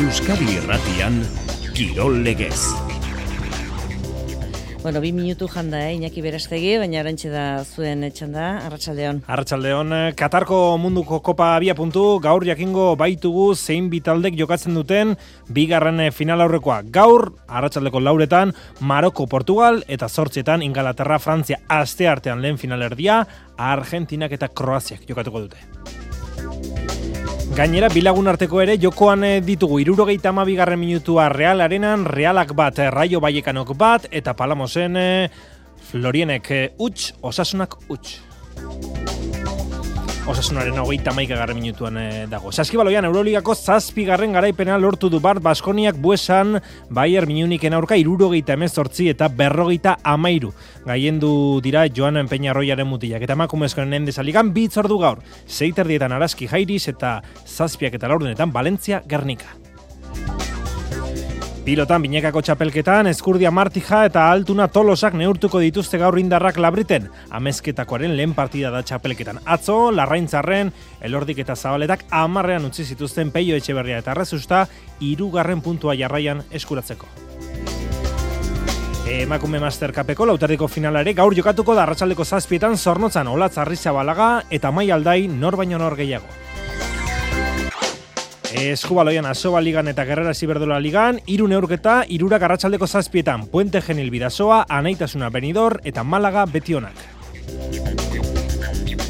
Euskadi Irratian Kirol Legez. Bueno, bi minutu janda, eh, Iñaki Berastegi, baina arantxe da zuen etxan da, Arratxaldeon. Arratxaldeon, Katarko munduko kopa abia puntu, gaur jakingo baitugu zein bitaldek jokatzen duten bigarren final aurrekoa. Gaur, Arratxaldeko lauretan, Maroko, Portugal eta zortzetan Ingalaterra, Frantzia, aste artean lehen finalerdia, Argentinak eta Kroaziak jokatuko dute. Gainera, bilagun arteko ere, jokoan eh, ditugu irurogeita amabigarren minutua Real Arenan, Realak bat, eh, Raio Baiekanok bat, eta Palamosen eh, Florienek utx, Osasunak utx. Osasunaren hogeita maika garren minutuan e, dago. Saskibaloian, Euroligako zazpi garaipena lortu du Bart Baskoniak buesan Bayer Muniken aurka irurogeita emezortzi eta berrogeita amairu. Gaiendu dira Joan Peñarroiaren mutilak. Eta makumezkoen nende saligan bitzordu gaur. Zeiter dietan araski jairiz eta zazpiak eta laurdenetan Valentzia Gernika. Pilotan binekako txapelketan, eskurdia martija eta altuna tolosak neurtuko dituzte gaur indarrak labriten. Amezketakoaren lehen partida da txapelketan. Atzo, larraintzarren, elordik eta zabaletak amarrean utzi zituzten peio etxeberria eta arrazusta, irugarren puntua jarraian eskuratzeko. Emakume Master Cupeko lauterdiko finalare gaur jokatuko da arratsaldeko zazpietan zornotzan olatz balaga eta mai aldai nor baino nor gehiago. Eskubaloian Asoba Ligan eta Gerrera Ziberdola Ligan, iru neurketa, irura garratxaldeko zazpietan, Puente Genil Bidasoa, Anaitasuna Benidor eta Malaga Betionak.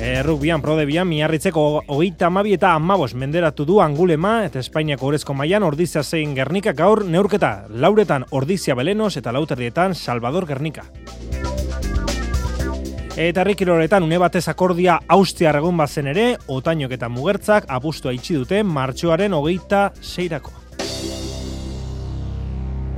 Errukbian, prode bian, miarritzeko hogeita amabi eta amabos menderatu du angulema eta Espainiako orezko maian ordizia zein Gernika gaur neurketa, lauretan ordizia belenos eta lauterdietan Salvador Gernika. Eta rikiloretan une batez akordia austiar egun bazen ere, otainok eta mugertzak apustua itxi dute martxoaren hogeita seirako.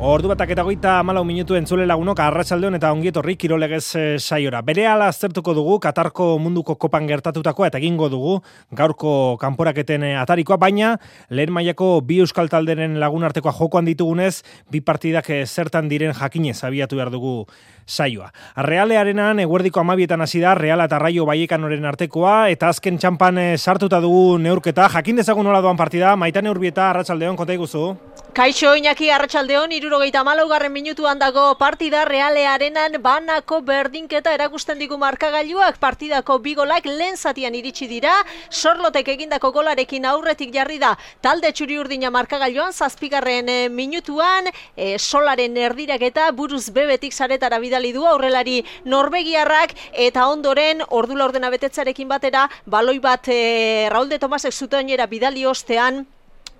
Ordu batak eta goita malau minutu entzule lagunok arratsaldeon eta ongietorri kirolegez e, saiora. Bere ala aztertuko dugu Katarko munduko kopan gertatutakoa eta egingo dugu gaurko kanporaketen eh, atarikoa, baina lehen mailako bi euskal talderen lagun artekoa jokoan ditugunez, bi partidak eh, zertan diren jakinez abiatu behar dugu saioa. Realearenan eguerdiko amabietan hasi da Reala eta Raio Baiekanoren artekoa eta azken txampan sartuta dugu neurketa. Jakin dezagun nola doan partida, maitan neurbieta arratsaldeon konta iguzu. Kaixo Iñaki Arratsaldeon irurogeita malaugarren minutuan dago partida realearenan banako berdinketa erakusten digu markagailuak. Partidako bigolak lehen zatian iritsi dira. Sorlotek egindako golarekin aurretik jarri da talde txuri urdina markagailuan zazpigarren eh, minutuan. E, solaren erdirak eta buruz bebetik zaretara bidali du aurrelari norbegiarrak eta ondoren ordula ordena betetzarekin batera baloi bat e, Raul de Tomasek zutenera bidali ostean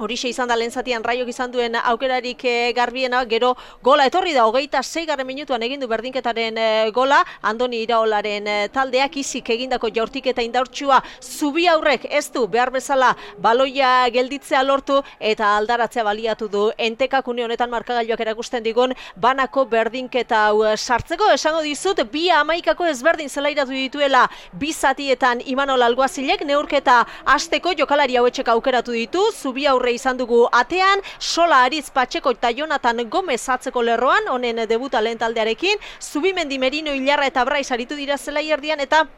Horixe izan da lehenzatian raiok izan duen aukerarik e, garbiena, gero gola etorri da, hogeita zeigarren minutuan egindu berdinketaren e, gola, Andoni Iraolaren e, taldeak izik egindako jaurtik eta indaurtsua zubi aurrek ez du behar bezala baloia gelditzea lortu eta aldaratzea baliatu du. Entekakune honetan markagailuak erakusten digun banako berdinketa hau sartzeko. Esango dizut bi amaikako ezberdin zelairatu dituela bi zatietan Imanol Alguazilek neurketa asteko jokalari hauetxek aukeratu ditu, zubi aurre izan dugu atean, sola aritz patxeko eta Jonathan Gomez atzeko lerroan, honen debuta lehen taldearekin, Zubimendi Merino Ilarra eta Brais aritu dira zela erdian eta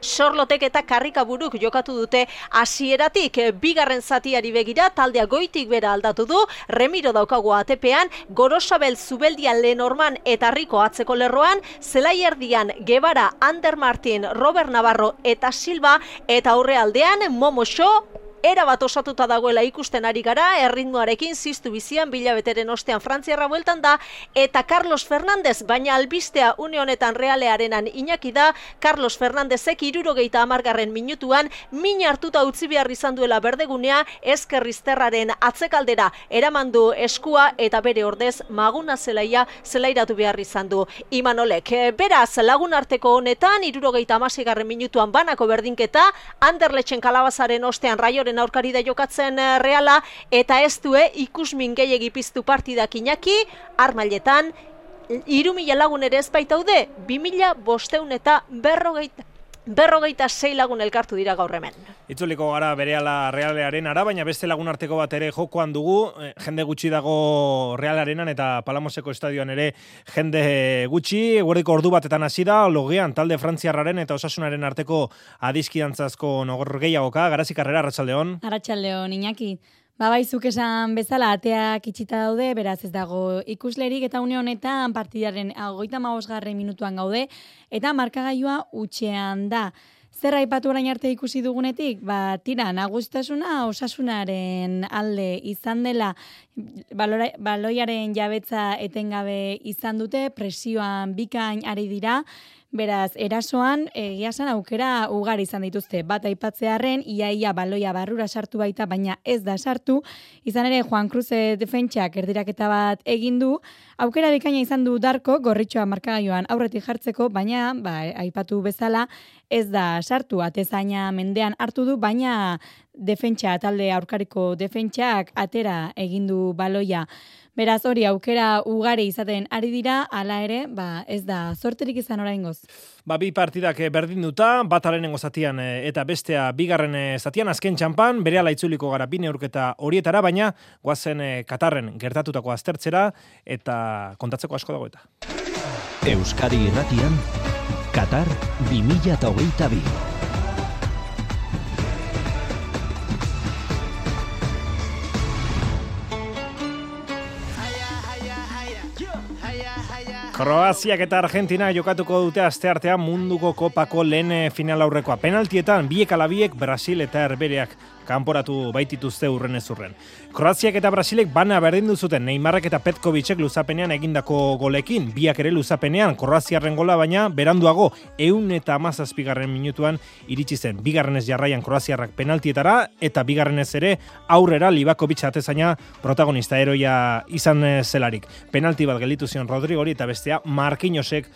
Sorlotek eta karrikaburuk jokatu dute hasieratik. Bigarren zatiari begira taldea goitik bera aldatu du. Remiro daukago atepean Gorosabel Zubeldian Lenorman eta Riko atzeko lerroan Zelaierdian Gebara Ander Martin Robert Navarro eta Silva eta aurrealdean Momo Show era bat osatuta dagoela ikusten ari gara, erritmoarekin ziztu bizian bilabeteren ostean frantziarra bueltan da, eta Carlos Fernandez, baina albistea une honetan realearenan inaki da, Carlos Fernandezek irurogeita amargarren minutuan, min hartuta utzi behar izan duela berdegunea, ezkerrizterraren atzekaldera, eramandu eskua eta bere ordez maguna zelaia zelairatu behar izan du. Imanolek, beraz lagun arteko honetan, irurogeita amasigarren minutuan banako berdinketa, Anderlechen kalabazaren ostean raiore Bilbaoren aurkari da jokatzen eh, reala eta ez due ikusmin gehiegi piztu partidak inaki, armailetan, iru lagun ere ez baitaude, bi mila bosteun eta berrogeita. Berrogeita sei lagun elkartu dira gaur hemen. Itzuliko gara berehala realearen ara, baina beste lagun arteko bat ere jokoan dugu, eh, jende gutxi dago realarenan eta Palamoseko estadioan ere jende gutxi, guardiko ordu batetan hasi da, logean talde frantziarraren eta osasunaren arteko adizkidantzazko nogor gehiagoka, garazik arrera, Arratxaldeon. Arratxaldeon, Iñaki. Ba, bai, zuk esan bezala, ateak itxita daude, beraz ez dago ikuslerik, eta une honetan partidaren agoita maosgarren minutuan gaude, eta markagailua utxean da. Zer aipatu orain arte ikusi dugunetik? Ba, tira, nagustasuna osasunaren alde izan dela balora, baloiaren jabetza etengabe izan dute, presioan bikain ari dira, Beraz, erasoan, egia san aukera ugari izan dituzte. Bat aipatzearren, iaia baloia barrura sartu baita, baina ez da sartu. Izan ere, Juan Cruz defentsak erdiraketa bat egin du. Aukera bikaina izan du Darko, gorritxoa markagaioan aurretik jartzeko, baina, ba, aipatu bezala, ez da sartu. Atezaina mendean hartu du, baina defentsa, talde aurkariko defentsak atera egin du baloia. Beraz hori aukera ugari izaten ari dira, hala ere, ba, ez da sorterik izan oraingoz. Ba, bi partidak eh, berdin duta, bat alenengo zatian eh, eta bestea bigarren eh, zatian, azken txampan, bere ala itzuliko gara bine urketa horietara, baina guazen Katarren gertatutako aztertzera eta kontatzeko asko dago eta. Euskadi Irratian, Katar 2022. Kroaziak eta Argentina jokatuko dute asteartean munduko kopako lehen final aurrekoa. Penaltietan biek alabiek Brasil eta Herbereak kanporatu baitituzte urren ez urren. Kroaziak eta Brasilek bana berdin duzuten Neymarrek eta Petkovicek luzapenean egindako golekin, biak ere luzapenean Kroaziarren gola baina beranduago eun eta amazazpigarren minutuan iritsi zen. Bigarren ez jarraian Kroaziarrak penaltietara eta bigarren ez ere aurrera Libakovic atezaina protagonista eroia izan zelarik. Penalti bat gelitu zion Rodrigori eta bestea Markinosek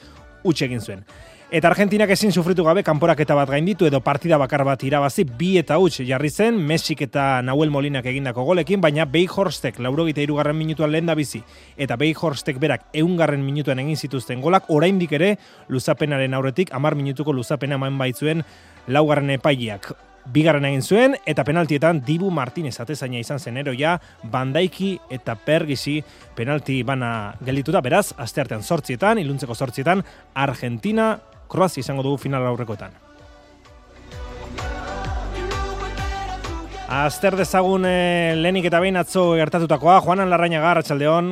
utxegin zuen. Eta Argentinak ezin sufritu gabe kanporaketa bat gainditu edo partida bakar bat irabazi bi eta huts jarri zen Mexik eta Nahuel Molinak egindako golekin, baina Beihorstek laurogita irugarren minutuan lehen da bizi. Eta Beihorstek berak eungarren minutuan egin zituzten golak oraindik ere luzapenaren aurretik amar minutuko luzapena eman baitzuen laugarren epaileak. Bigarren egin zuen, eta penaltietan Dibu Martinez atezaina izan zen eroia, Bandaiki eta Pergisi penalti bana geldituta, beraz, asteartean sortzietan, iluntzeko sortzietan, Argentina Kroazia izango dugu final aurrekoetan. Azter dezagun eh, lehenik eta behin atzo gertatutakoa, Juanan Larraina gar, atxaldeon.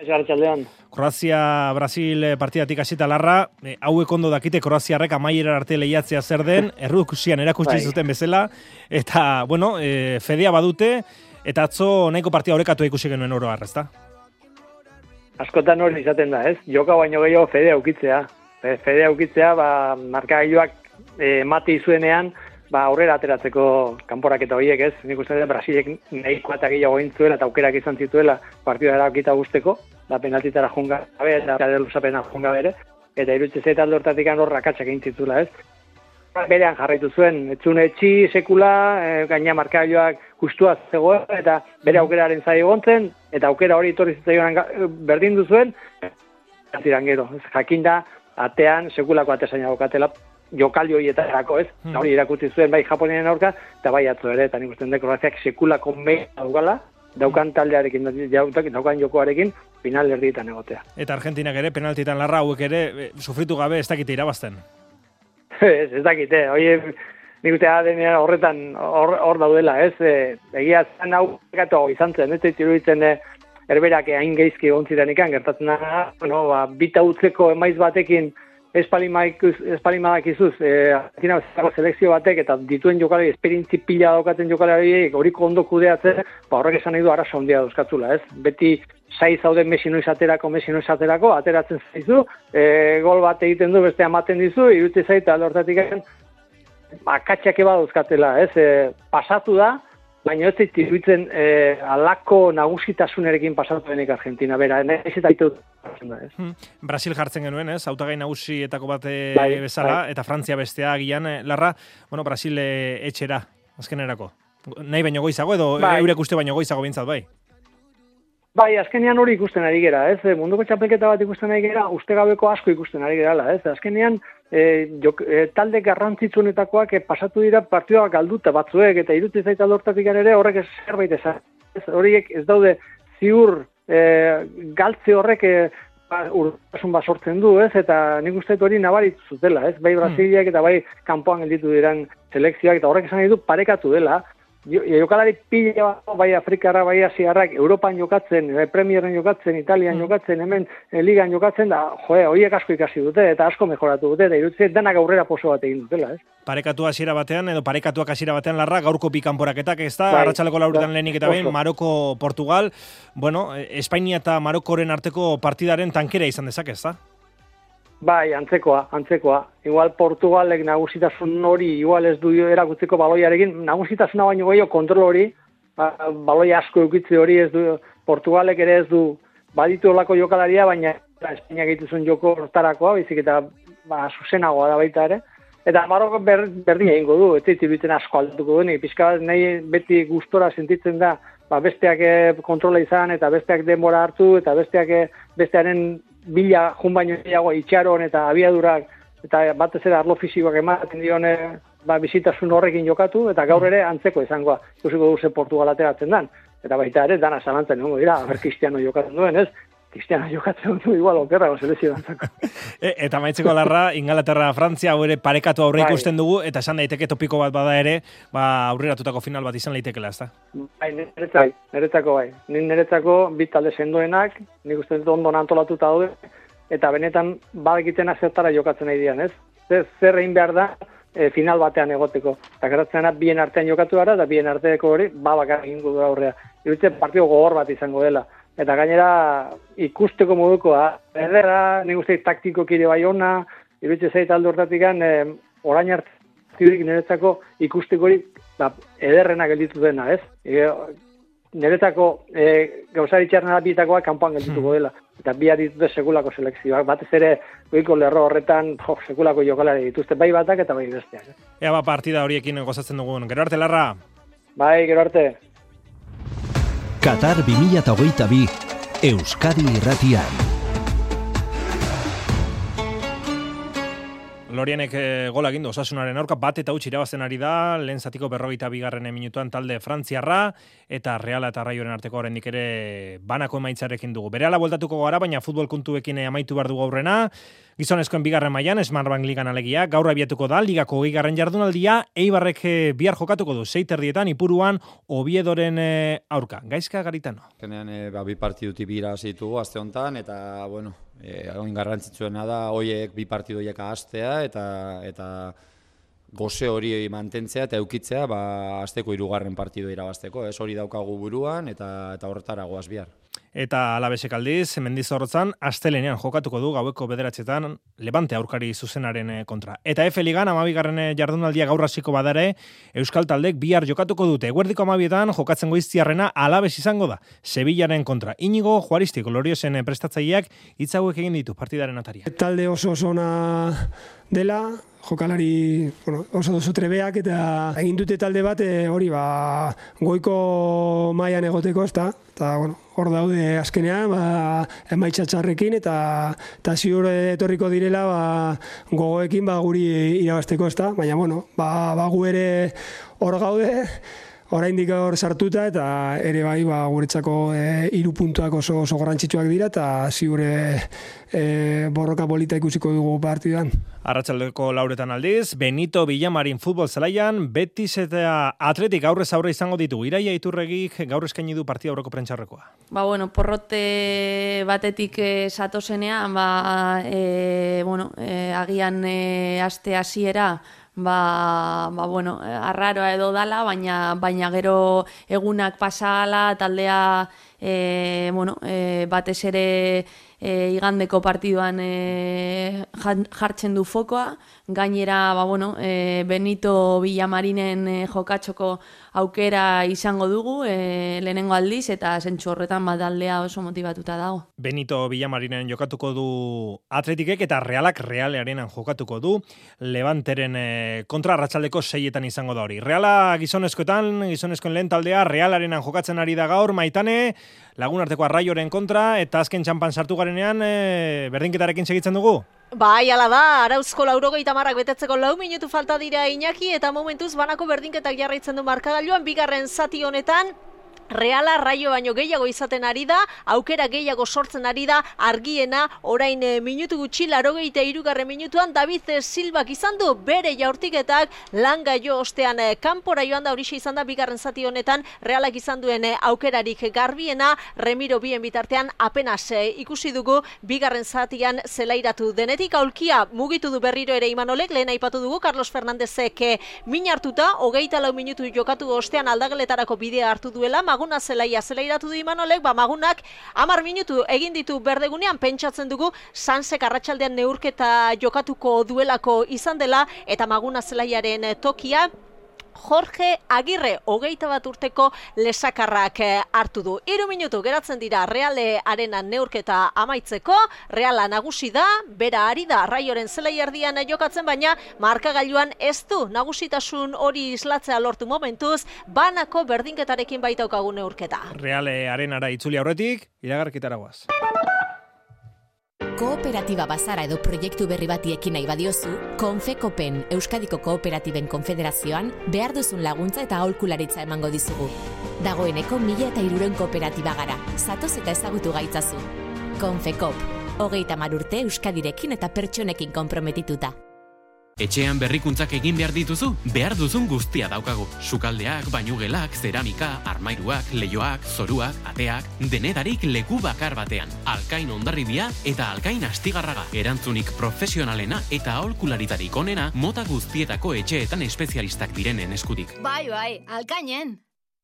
Atxaldeon. Kroazia Brasil eh, partidatik hasita larra, e, hauek ondo dakite Kroaziarrek amaiera arte lehiatzea zer den, errukusian erakutsi bai. zuten bezala, eta, bueno, e, fedea badute, eta atzo nahiko partia horrekatu ikusi genuen oro ezta? Askotan hori izaten da, ez? Joka baino gehiago fedea ukitzea fede aukitzea, ba, markagailuak e, mati zuenean, ba, aurrera ateratzeko kanporaketa horiek, ez? Nik uste da Brasilek nahikoa eta gehiago intzuela eta aukerak izan zituela partidua erakita guzteko, da penaltitara junga gabe eta luzapena junga bere, eta irutze zeta aldortatik hor rakatsak egin zitula, ez? Berean jarraitu zuen, etzune etxi sekula, e, gaina markagailuak justua zegoen, eta bere aukeraren zai egontzen, eta aukera hori itorri zitzaioan berdin duzuen, ziran gero, jakinda, atean sekulako atesaina bokatela jokaldi horietarako, ez? Hmm. Hori irakutsi zuen bai Japonien aurka eta bai atzo ere, eta nik uste dut Kroaziak sekulako me daukala, daukan taldearekin, daukan jokoarekin, final erdietan egotea. Eta Argentinak ere, penaltitan larra hauek ere, e, sufritu gabe ez dakite irabazten. ez, ez dakite, hori nik uste adenean horretan hor, daudela, ez? E, egia zan hau izan zen, ez iruditzen e, erberak hain geizki egon ikan, gertatzen da, bueno, ba, bita utzeko emaiz batekin espalimadak izuz, e, selekzio batek eta dituen jokalari, esperientzi pila daukaten jokalari, horiko ondo kudeatzen, ba, horrek esan nahi du arasa ondia dauzkatzula, ez? Beti sai zauden mesi noiz aterako, mesi noiz aterako, ateratzen zaizu, e, gol bat egiten du, beste amaten dizu, irute zaita alortatik egin, akatxak eba dauzkatela, ez? E, pasatu da, Baina ez zait iruditzen eh, alako nagusitasunerekin pasatu denik Argentina, bera, ez eta itu hmm. Brasil jartzen genuen, ez? Autagai nagusietako bat eh, bai, bezala, bai. eta Frantzia bestea gian, eh, larra, bueno, Brasil etxera, azkenerako. Nahi baino goizago, edo bai. eurek uste baino goizago bintzat, bai? Bai, azkenean hori ikusten ari gera, ez? Munduko txapelketa bat ikusten ari gera, uste gabeko asko ikusten ari gera, ez? Azkenean, e, jok, e, talde garrantzitsunetakoak e, pasatu dira partidua galduta batzuek, eta irutzen zaita lortatik ere horrek zerbait ez, ez horiek ez daude ziur e, galtze horrek e, urtasun bat sortzen du, ez? Eta nik uste hori nabarit zutela, ez? Bai. Brasiliak eta bai kanpoan gelditu diren selekzioak, eta horrek esan nahi du parekatu dela, jokalari pila bat, bai Afrikara, bai Asiarrak, Europan jokatzen, eh, Premieren jokatzen, Italian jokatzen, hemen eh, Ligan jokatzen, da, joe, horiek asko ikasi dute, eta asko mejoratu dute, eta iruditzen denak aurrera poso bat egin dutela, ez? Parekatu hasiera batean edo parekatuak hasiera batean larra gaurko bi kanporaketak ez da Bai, arratsaleko lauretan bai, lehenik eta behin. Maroko Portugal bueno eh, Espainia eta Marokoren arteko partidaren tankera izan dezake ez da Bai, antzekoa, antzekoa. Igual Portugalek nagusitasun hori, igual ez du erakutzeko baloiarekin, nagusitasuna baino gehiago kontrol hori, ba, baloi asko eukitze hori ez du, Portugalek ere ez du, baditu olako jokalaria, baina Espainia egituzun joko hortarakoa, bizik eta ba, zuzenagoa da baita ere. Eta Maroko ber, berdin egingo du, ez dit iruditzen asko aldatuko du, nik pixka bat nahi beti gustora sentitzen da, ba, besteak eh, kontrola izan, eta besteak denbora hartu, eta besteak eh, bestearen bila jun baino gehiago itxaron eta abiadurak, eta batez ere arlo fisikoak ematen dione ba, bizitasun horrekin jokatu, eta gaur ere antzeko izangoa, ikusiko du ze Portugal ateratzen dan. Eta baita ere, dana zalantzen egongo dira, aber Cristiano jokatzen duen, ez? Cristiano jokatzen du igual okerrago selezio dantzako. e, eta maitzeko larra Ingalaterra Frantzia hau ere parekatu aurre Bai. ikusten dugu eta esan daiteke topiko bat bada ere ba aurreratutako final bat izan leitekela ez da Bai, niretzako, bai, niretzako bai. Ni niretzako bi talde sendoenak, nik uste dut ondo antolatuta daude, eta benetan badekiten zertara jokatzen nahi dian, ez? Zer, zer egin behar da e, final batean egoteko. Eta geratzen da, bien artean jokatu gara, eta bien arteko hori, ba bakar egingo du aurrea. Iruditzen partio gogor bat izango dela. Eta gainera ikusteko modukoa, ederra, nik uste taktiko kire bai ona, iruditzen zait alde hortatik eh, orain hartzidik niretzako ikusteko hori ba, ederrena gelditu dena, ez? E, niretzako e, gauzari txarna bitakoa kanpoan geldituko dela. Eta bi dituzte sekulako selekzioak. Batez ere, goiko lerro horretan, jo, sekulako jokalari dituzte bai batak eta bai besteak. ea ba partida horiekin gozatzen dugun gero arte larra Bai, gero arte. Qatar 2022 Euskadi Irratian. Lorianek e, gola egin du osasunaren aurka bat eta utzi irabazten ari da, lehen zatiko berrogeita bigarren minutuan talde frantziarra, eta reala eta raioren arteko oraindik ere banako emaitzarekin dugu. Berehala bueltatuko gara, baina futbol kuntuekin eh, amaitu behar dugu aurrena, gizonezkoen bigarren mailan, Smartbank ligan alegia, gaur abiatuko da, ligako gigarren jardunaldia, eibarrek eh, bihar jokatuko du, zeiterdietan, ipuruan, obiedoren aurka. Gaizka garitano. Azkenean e, ba, bi partiduti bira zitu aste honetan eta bueno, e, oin garrantzitsuena da hoiek bi partidoiek ahaztea eta eta goze hori mantentzea eta eukitzea ba asteko hirugarren partido irabazteko, ez hori daukagu buruan eta eta horretara goaz bihar. Eta alabesek aldiz, mendizorrotzan, astelenean jokatuko du gaueko bederatzetan Levante aurkari zuzenaren eh, kontra. Eta F Ligan amabigarren eh, jardunaldia gaur hasiko badare, Euskal Taldek bihar jokatuko dute. Guerdiko amabietan jokatzen goiztiarrena alabes izango da, Sevillaren kontra. Inigo Juaristi, Gloriosen eh, prestatzaileak hitz hauek egin ditu partidaren ataria. talde oso oso ona dela, jokalari bueno, oso oso trebeak eta egin dute talde bat hori ba, goiko mailan egoteko ezta eta bueno, hor daude azkenean ba, emaitza txarrekin eta eta ziur etorriko direla ba, gogoekin ba, guri irabazteko ezta? Baina bueno, ba, ba gu ere hor gaude oraindik hor sartuta eta ere bai ba guretzako e, hiru puntuak oso oso garrantzitsuak dira eta ziur e, e, borroka polita ikusiko dugu partidan. Arratsaldeko lauretan aldiz, Benito Villamarin futbol zelaian, Betis eta Atletik aurrez aurre izango ditu. Iraia Iturregik gaur eskaini du partida aurreko prentxaurrekoa. Ba, bueno, porrote batetik e, satozenean, ba, e, bueno, e, agian e, aste hasiera ba, ba, bueno, arraroa edo dala, baina, baina gero egunak pasala, taldea e, bueno, e, batez ere e, igandeko partiduan e, jartzen du fokoa, gainera ba, bueno, e, Benito Villamarinen e, jokatxoko aukera izango dugu e, lehenengo aldiz eta zentsu horretan bat taldea oso motibatuta dago. Benito Villamarinen jokatuko du Atletikek eta Realak Realearenan jokatuko du Levanteren eh, kontra arratsaldeko seietan izango da hori. Reala gizonezkoetan, gizonezkoen lehen taldea Realarenan jokatzen ari da gaur maitane, lagun arteko arraioren kontra eta azken txampan sartu garenean eh, berdinketarekin segitzen dugu. Bai, ala da, arauzko laurogeita marrak betetzeko lau minutu falta dira Iñaki eta momentuz banako berdinketak jarraitzen du markagailuan bigarren zati honetan Reala raio baino gehiago izaten ari da, aukera gehiago sortzen ari da, argiena, orain e, minutu gutxi, laro gehieta irugarren minutuan, David Silbak izan du, bere jaurtiketak, langa jo ostean, e, kanpora joan da, horixe izan da, bigarren zati honetan, realak izan duen aukerarik garbiena, remiro bien bitartean, apenas ikusi dugu, bigarren zatian zelairatu denetik, aulkia mugitu du berriro ere imanolek, lehen aipatu dugu, Carlos Fernandezek min hartuta, hogeita lau minutu jokatu ostean aldageletarako bidea hartu duela, maguna zelaia zelairatu du imanolek, ba magunak amar minutu egin ditu berdegunean. Pentsatzen dugu sansek arratsaldean neurketa jokatuko duelako izan dela eta maguna zelaiaren tokia Jorge Agirre, hogeita bat urteko lesakarrak eh, hartu du. Iru minutu geratzen dira Reale Arena neurketa amaitzeko, Reala nagusi da, bera ari da, raioren zelai erdian jokatzen baina, markagailuan ez du nagusitasun hori islatzea lortu momentuz, banako berdinketarekin baitaukagun neurketa. Reale Arenara itzuli aurretik, iragarkitara guaz. Kooperatiba bazara edo proiektu berri bati ekin nahi badiozu, Konfekopen Euskadiko Kooperatiben Konfederazioan behar duzun laguntza eta aholkularitza emango dizugu. Dagoeneko mila eta iruren kooperatiba gara, zatoz eta ezagutu gaitzazu. Konfekop, hogeita marurte Euskadirekin eta pertsonekin komprometituta. Etxean berrikuntzak egin behar dituzu, behar duzun guztia daukagu. Sukaldeak, bainugelak, zeramika, armairuak, leioak, zoruak, ateak, denedarik leku bakar batean. Alkain ondarribia eta alkain astigarraga. Erantzunik profesionalena eta aholkularitarik onena mota guztietako etxeetan espezialistak direnen eskutik. Bai, bai, alkainen.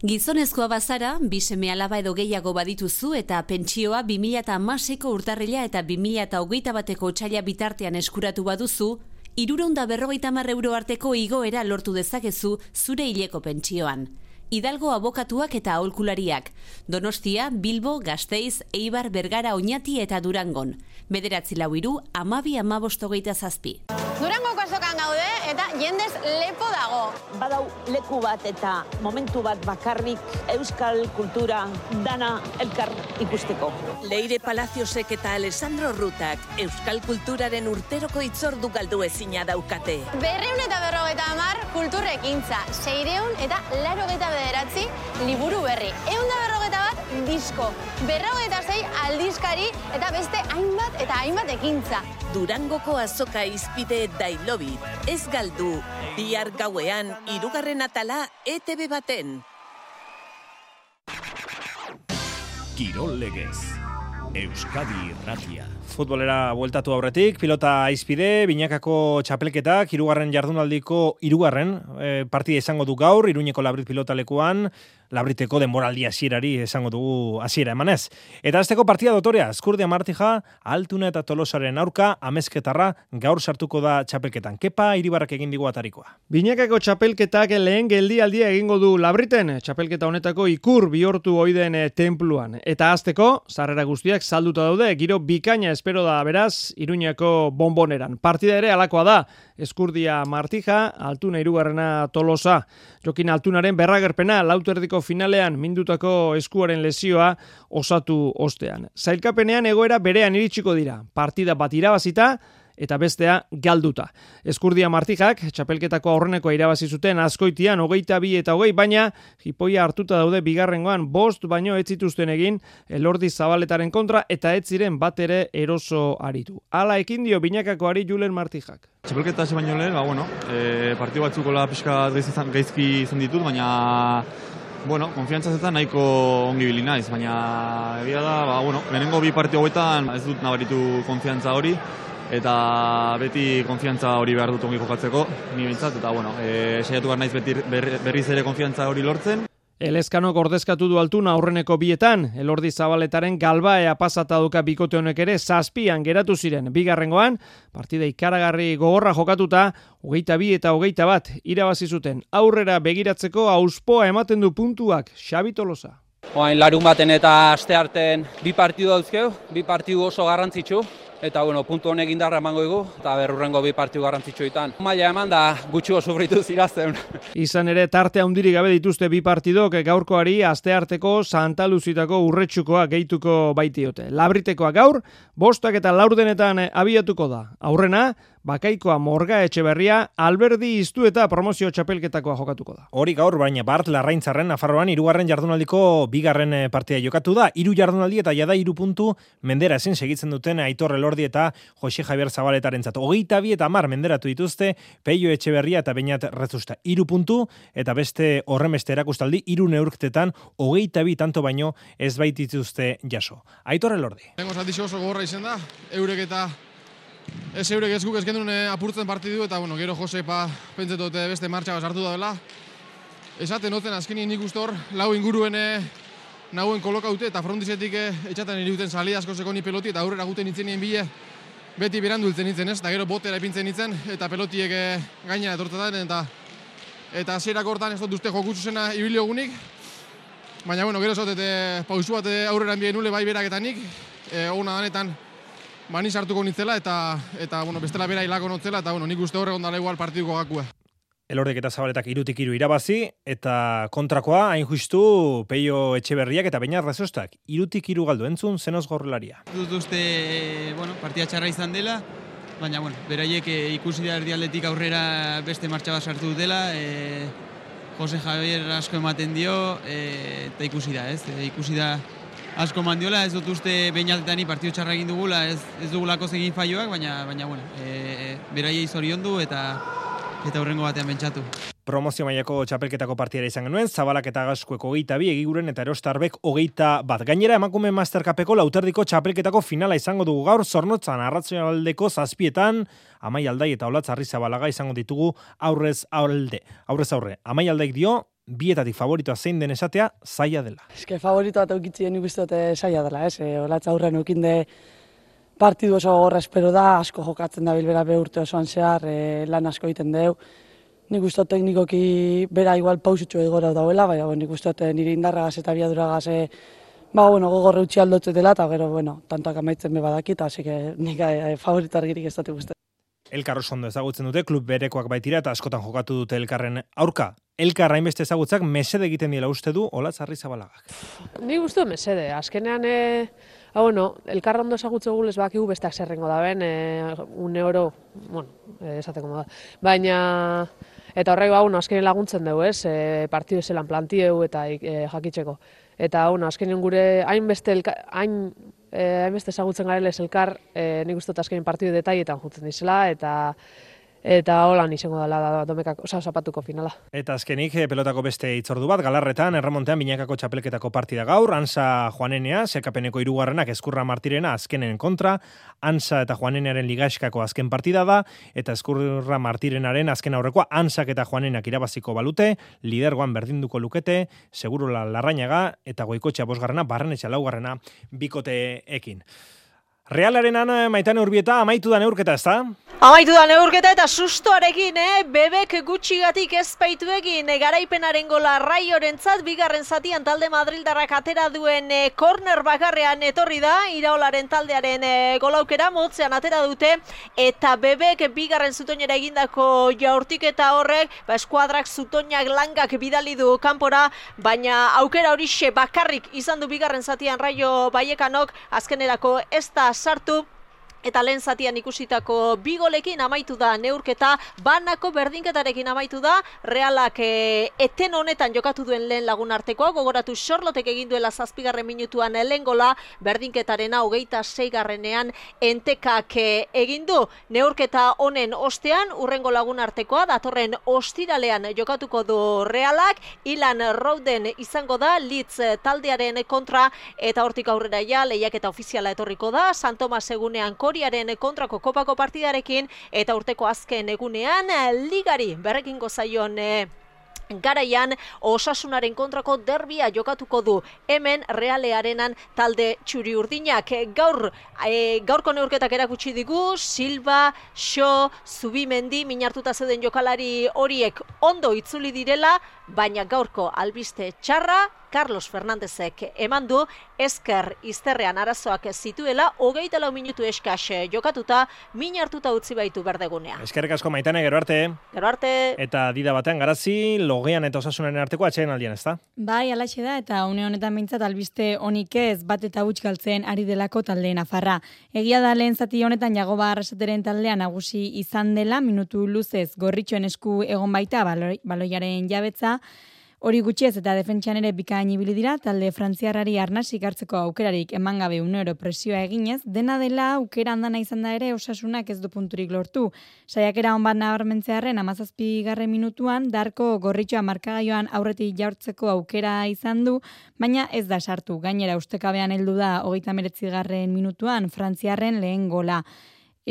Gizonezkoa bazara, biseme alaba edo gehiago badituzu eta pentsioa 2008ko urtarrila eta 2008 bateko txaila bitartean eskuratu baduzu, iruronda berrogeita mar euro arteko igoera lortu dezakezu zure hileko pentsioan. Hidalgo abokatuak eta aholkulariak. Donostia, Bilbo, Gasteiz, Eibar, Bergara, Oñati eta Durangon. Bederatzi lau iru, amabi amabostogeita zazpi. Durangoko azokan gaude eta jendez lepo dago. Badau leku bat eta momentu bat bakarrik euskal kultura dana elkar ikusteko. Leire Palaziosek eta Alessandro Rutak euskal kulturaren urteroko itzordu galdu ezina daukate. Berreun eta berrogeta amar kulturrekintza, seireun eta larogeta bederatzi liburu berri. Eun da berrogeta bat disko, berrogeta zei aldizkari eta beste hainbat eta hainbat ekintza. Durangoko azoka izpide dailobi, ez galdu, bihar gauean irugarren atala ETV baten. Kirol legez. Euskadi Irratia. Futbolera bueltatu aurretik, pilota aizpide, binakako txapelketak, irugarren jardunaldiko irugarren e, partida izango du gaur, iruñeko labrit pilotalekuan, labriteko denboraldi hasierari esango dugu hasiera emanez. Eta azteko partida dotorea, Eskurdia Martija, Altuna eta Tolosaren aurka, amezketarra gaur sartuko da txapelketan. Kepa iribarrak egin digu atarikoa. Binakako txapelketak lehen geldi aldia egingo du labriten, txapelketa honetako ikur bihortu oiden templuan. Eta azteko, sarrera guztiak salduta daude, giro bikaina espero da beraz, iruñako bomboneran. Partida ere alakoa da, Eskurdia Martija, Altuna irugarrena Tolosa. Jokin Altunaren berragerpena, lauterdiko finalean mindutako eskuaren lesioa osatu ostean. Zailkapenean egoera berean iritsiko dira. Partida bat irabazita, eta bestea galduta. Eskurdia Martijak, txapelketako aurreneko irabazi zuten azkoitian hogeita bi eta hogei, baina jipoia hartuta daude bigarrengoan bost baino ez zituzten egin elordi zabaletaren kontra eta ez ziren bat ere eroso aritu. Hala ekin dio binakako ari Julen Martijak. Txapelketa hasi baino lehen, ba, bueno, e, partio batzuko la pixka gaizki izan ditut, baina Bueno, konfiantza zetan nahiko ongi bili naiz, baina egia da, ba, bueno, lehenengo bi partio hauetan ez dut nabaritu konfiantza hori, eta beti konfiantza hori behar dut ongi jokatzeko, ni bintzat, eta bueno, e, saiatu behar naiz beti berriz ere konfiantza hori lortzen. Elezkano gordezkatu du altuna aurreneko bietan, elordi zabaletaren galbaea pasata duka bikote honek ere zazpian geratu ziren. Bigarrengoan, partida ikaragarri gogorra jokatuta, hogeita bi eta hogeita bat irabazi zuten. Aurrera begiratzeko auspoa ematen du puntuak Xabi Tolosa. Oain larun baten eta aste arten bi partidu dauzkeu, bi partidu oso garrantzitsu, eta bueno, puntu honek indarra emango dugu eta berrurrengo bi partiu garrantzitsuetan. Maila eman da gutxi sufritu zirazten. Izan ere tarte handirik gabe dituzte bi partidok gaurkoari astearteko Santa Luzitako urretsukoa gehituko baitiote. Labritekoa gaur, bostak eta laurdenetan abiatuko da. Aurrena, Bakaikoa Morga Etxeberria, Alberdi Iztu eta Promozio Txapelketakoa jokatuko da. Hori gaur, baina Bart Larraintzarren Nafarroan hirugarren jardunaldiko bigarren eh, partia jokatu da. Hiru jardunaldi eta jada hiru puntu mendera ezin segitzen duten Aitor Elordi eta Jose Javier Zabaletarentzat. Hogeita bi eta mar menderatu dituzte Peio Etxeberria eta Beñat Rezusta. Hiru puntu eta beste horremeste erakustaldi hiru neurktetan hogeita bi tanto baino ez baitituzte jaso. Aitor Elordi. Lengo zati oso gogorra izen da, eurek eta ez eurek ez guk ez gendun apurtzen partidu eta bueno, gero Jose pa pentsetot beste martxa sartu da dela. Esaten noten azkenien nik uste hor, lau inguruen eh, nahuen kolokaute eta frontizetik eh, etxaten iruten sali asko sekoni peloti eta aurrera guten nien bile beti berandu hiltzen nintzen ez, eta gero botera ipintzen nintzen eta pelotiek eh, gaina etortzen eta eta zierak hortan ez dut uste jokutsu zena ibili ogunik, baina bueno, gero zotet e, pausu bat aurrera enbien nule bai berak eta nik, e, oguna danetan bani sartuko nintzela eta eta bueno, bestela bera hilako notzela eta bueno, nik uste horre ondala igual partiduko gakua. Elordek eta Zabaletak irutik iru irabazi, eta kontrakoa, hain justu, Peio Etxeberriak eta Beñar Rezostak. Irutik iru galdu entzun, zenoz gorrelaria. Dut uste, bueno, partia txarra izan dela, baina, bueno, beraiek e, ikusi da erdialdetik aurrera beste martxa bat sartu dela, e, Jose Javier asko ematen dio, e, eta ikusi da, ez? E, ikusi da asko mandiola, ez dut uste Beñatetani partio txarra egin dugula, ez, ez dugulako zegin faioak, baina, baina bueno, e, beraiei zorion du, eta eta hurrengo batean bentsatu. Promozio mailako txapelketako partiera izan genuen, zabalak eta gaskueko hogeita bi, egiguren eta erostarbek hogeita bat. Gainera, emakume masterkapeko lauterdiko txapelketako finala izango dugu gaur, zornotzan arrazionaldeko zazpietan, amai aldai eta olatz zabalaga izango ditugu aurrez alde. Aurrez aurre, amai aldaik dio, bietatik favoritoa zein den esatea, zaila dela. Eske favoritoa eta ukitzien ikustote zaila dela, ez? E, olatz aurren ukinde partidu oso gorra espero da, asko jokatzen da bilbera be urte osoan zehar, e, lan asko egiten deu. Nik uste teknikoki bera igual pausutxo egora dauela, baina nik uste nire indarragaz eta biaduragaz e, ba, bueno, gogorre utzi aldotze dela, eta gero, bueno, tantoak amaitzen be badakit, hasi que nik e, favorito argirik ez dut. Elkar oso ondo ezagutzen dute, klub berekoak baitira eta askotan jokatu dute elkarren aurka. Elkar hainbeste ezagutzak mesede egiten dira uste du, hola zarri zabalagak. Ni guztu mesede, azkenean e, Ha, bueno, elkarra ondo esagutze gulez bakigu besteak zerrengo da ben, e, un euro, bueno, e, esateko da. Baina, eta horrek ba, bueno, azkenen laguntzen dugu, ez, e, partidu zelan plantieu eta e, jakitzeko. Eta, bueno, azkenen gure hainbeste hain, hainbeste ezagutzen garelez elkar, e, nik uste azkenen partidu detaietan jutzen dizela, eta eta holan izango dela da domekako, osa, zapatuko finala. Eta azkenik, eh, pelotako beste itzordu bat, galarretan, erremontean, binakako txapelketako partida gaur, Ansa Juanenea, sekapeneko irugarrenak eskurra martirena azkenen kontra, Ansa eta Juanenearen ligaskako azken partida da, eta eskurra martirenaren azken aurrekoa, Ansak eta Juanenak irabaziko balute, lidergoan berdinduko lukete, seguru la larrainaga, eta goikotxea bosgarrena, barrenetxa laugarrena, bikote ekin. Realaren ana maitane urbieta amaitu da neurketa, ez da? Amaitu da neurketa eta sustoarekin, eh? bebek gutxigatik ezpaitu egin, eh, garaipenaren gola raiorentzat bigarren zatian talde Madrildarrak atera duen eh, corner bakarrean etorri da, iraolaren taldearen eh, golaukera motzean atera dute, eta bebek bigarren zutoinera egindako jaurtik eta horrek, ba, eskuadrak zutoinak langak bidali du kanpora, baina aukera hori bakarrik izan du bigarren zatian raio baiekanok, azkenerako ez da sartu, eta lehen zatian ikusitako bigolekin amaitu da neurketa, banako berdinketarekin amaitu da, realak e, eten honetan jokatu duen lehen lagun artekoa, gogoratu sorlotek egin duela zazpigarren minutuan lehen gola, berdinketaren hogeita seigarrenean entekak e, egin du. Neurketa honen ostean, urrengo lagun artekoa, datorren ostiralean jokatuko du realak, ilan rouden izango da, litz taldearen kontra, eta hortik aurrera ja, lehiak eta ofiziala etorriko da, San Tomas egunean kori, Horiaren kontrako kopako partidarekin eta urteko azken egunean ligari berrekingo zaion eh, garaian osasunaren kontrako derbia jokatuko du hemen realearenan talde txuri urdinak gaur e, gaurko neurketak erakutsi digu Silva, Xo, Zubimendi minartuta zeuden jokalari horiek ondo itzuli direla baina gaurko albiste txarra, Carlos Fernandezek eman du, esker izterrean arazoak ez zituela, hogeita lau minutu eskas jokatuta, min hartuta utzi baitu berdegunea. Eskerrik asko maitane, gero arte. Gero arte. Eta dida batean garazi, logean eta osasunaren arteko atxeen aldian, ezta? Bai, alaxe da, eta une honetan mintzat albiste honik ez bat eta huts galtzen ari delako taldeen afarra. Egia da lehen zati honetan jagoba arrasateren taldean nagusi izan dela, minutu luzez gorritxoen esku egon baita baloi, baloiaren jabetza, Hori gutxiez eta defentsian ere bikain ibili dira, talde frantziarrari arnasik hartzeko aukerarik eman gabe euro presioa eginez, dena dela aukera handana izan da ere osasunak ez du punturik lortu. Saiakera hon bat nabarmentzearen amazazpi garre minutuan, darko gorritxoa markagaioan aurretik jaurtzeko aukera izan du, baina ez da sartu. Gainera ustekabean heldu da hogeita meretzi garren minutuan frantziarren lehen gola.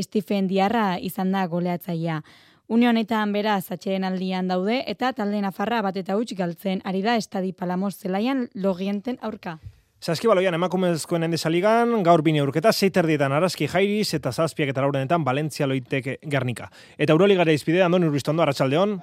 Stephen Diarra izan da goleatzaia. Unionetan beraz atxeen aldian daude eta talde nafarra bat eta huts galtzen ari da estadi palamos zelaian logienten aurka. Saskibaloian emakumezkoen endesaligan, gaur bine urketa, seiterdietan arazki jairiz eta zazpiak eta laurenetan Valentzia loitek Gernika. Eta Euroligara izpide, Andoni Urriztondo, Arratxaldeon.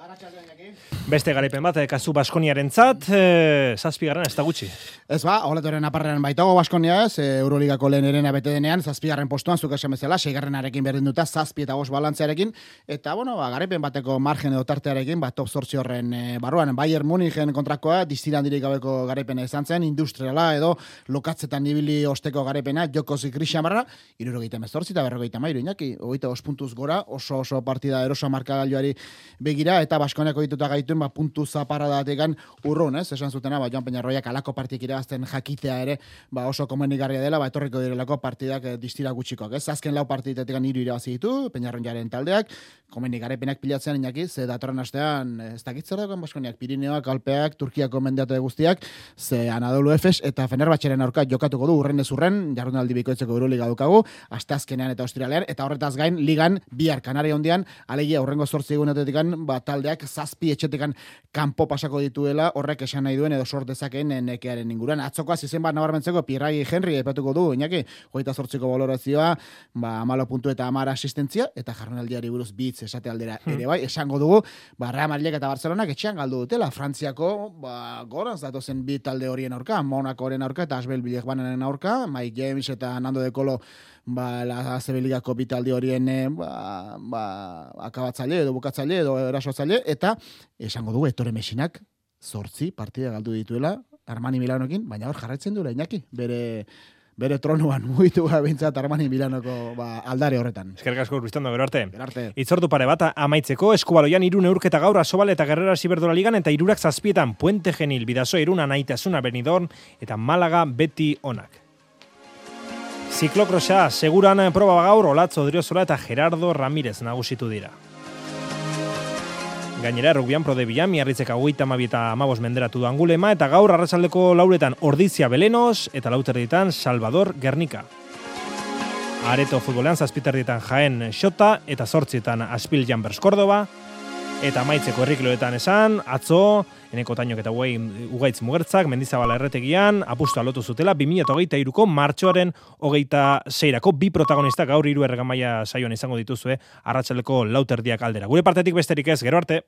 Beste garaipen bat, eh, kasu Baskoniaren zat, e, zazpigarren ez da gutxi. Ez ba, oletoren aparrean baitago Baskonia ez, e, Euroligako lehen erena bete denean, zazpigarren postuan, zuk esan bezala, seigarrenarekin berdin duta, zazpi eta balantzearekin, eta, bueno, ba, garaipen bateko margen edo tartearekin, bat top sortzi horren e, barruan, Bayern Munichen kontrakoa, distiran dirik gabeko garaipena izan zen, industriala edo lokatzetan nibili osteko garaipena, joko zikri xamarra, irurogeita mezortzi eta berrogeita mairu, inaki, ogeita ospuntuz gora, oso oso partida eroso markagailuari begira, eta Baskoniako dituta gaituen, ba, puntu zaparra datekan urrun, ez? Esan zutena, ba, Joan Peñarroiak alako partik irabazten jakitea ere, ba, oso komenigarria dela, ba, etorriko direlako partidak eh, distira gutxikoak, ez? Azken lau partitetik hiru irabazi ditu, Peñarron jaren taldeak, komenigarepenak pilatzen inaki, ze datorren astean, eh, ez dakit zer dagoen Baskoniak, Pirineoak, Alpeak, Turkiako mendeatu guztiak, ze Anadolu Efes eta Fenerbahçeren aurka jokatuko du urren ez urren, jardunaldi bikoitzeko Euroliga dukagu, aste azkenean eta austrialean, eta horretaz gain, ligan, bihar Kanaria hondian, alegia urrengo zortzi egunetetik ba, taldeak zazpi etxetekan kanpo pasako dituela horrek esan nahi duen edo sort dezakeen nekearen inguruan. Atzokoa zizen bat nabarmentzeko Pirrai Henry epatuko du, inaki, hogeita zortziko balorazioa, ba, amalo puntu eta amara asistentzia, eta jarronaldiari buruz bitz esate aldera hmm. ere bai, esango dugu, ba, Real Madrid eta Barcelonak etxean galdu dutela, Frantziako, ba, goranz datozen bi talde horien aurka, Monakoren aurka eta Asbel Bilekbanen aurka, Mike James eta Nando de Colo ba, la Zebeligako bitaldi horien eh, ba, ba, akabatzaile edo bukatzaile edo erasotzaile, eta esango dugu, etore mesinak zortzi partida galdu dituela Armani Milanokin, baina hor jarraitzen duela, inaki, bere bere tronuan mugitu gara bintzat Armani Milanoko ba, aldare horretan. Eskerrik asko urbiztando, gero arte. Arte. Itzordu pare bat amaitzeko, eskubaloian iru neurketa gaur asobal eta gerrera ziberdola ligan eta irurak zazpietan puente genil bidazo iruna naitasuna benidorn eta malaga beti onak. Ziklokrosa, seguran proba gaur, Olatzo Odriozola eta Gerardo Ramirez nagusitu dira. Gainera, rugbian prode bilan, miarritzek aguita mabieta amabos menderatu du angulema, eta gaur arratsaldeko lauretan Ordizia Belenos eta lauterditan Salvador Gernika. Areto futbolean zazpiterdietan jaen Xota eta zortzietan Aspil Jambers Córdoba, Eta maitzeko errikloetan esan, atzo, eneko tainok eta guai ugaitz mugertzak, mendizabala erretegian, apustu alotu zutela, 2008 iruko martxoaren hogeita zeirako, bi protagonista gaur iru erregamaia saioan izango dituzue, arratsaleko lauterdiak aldera. Gure partetik besterik ez, gero arte!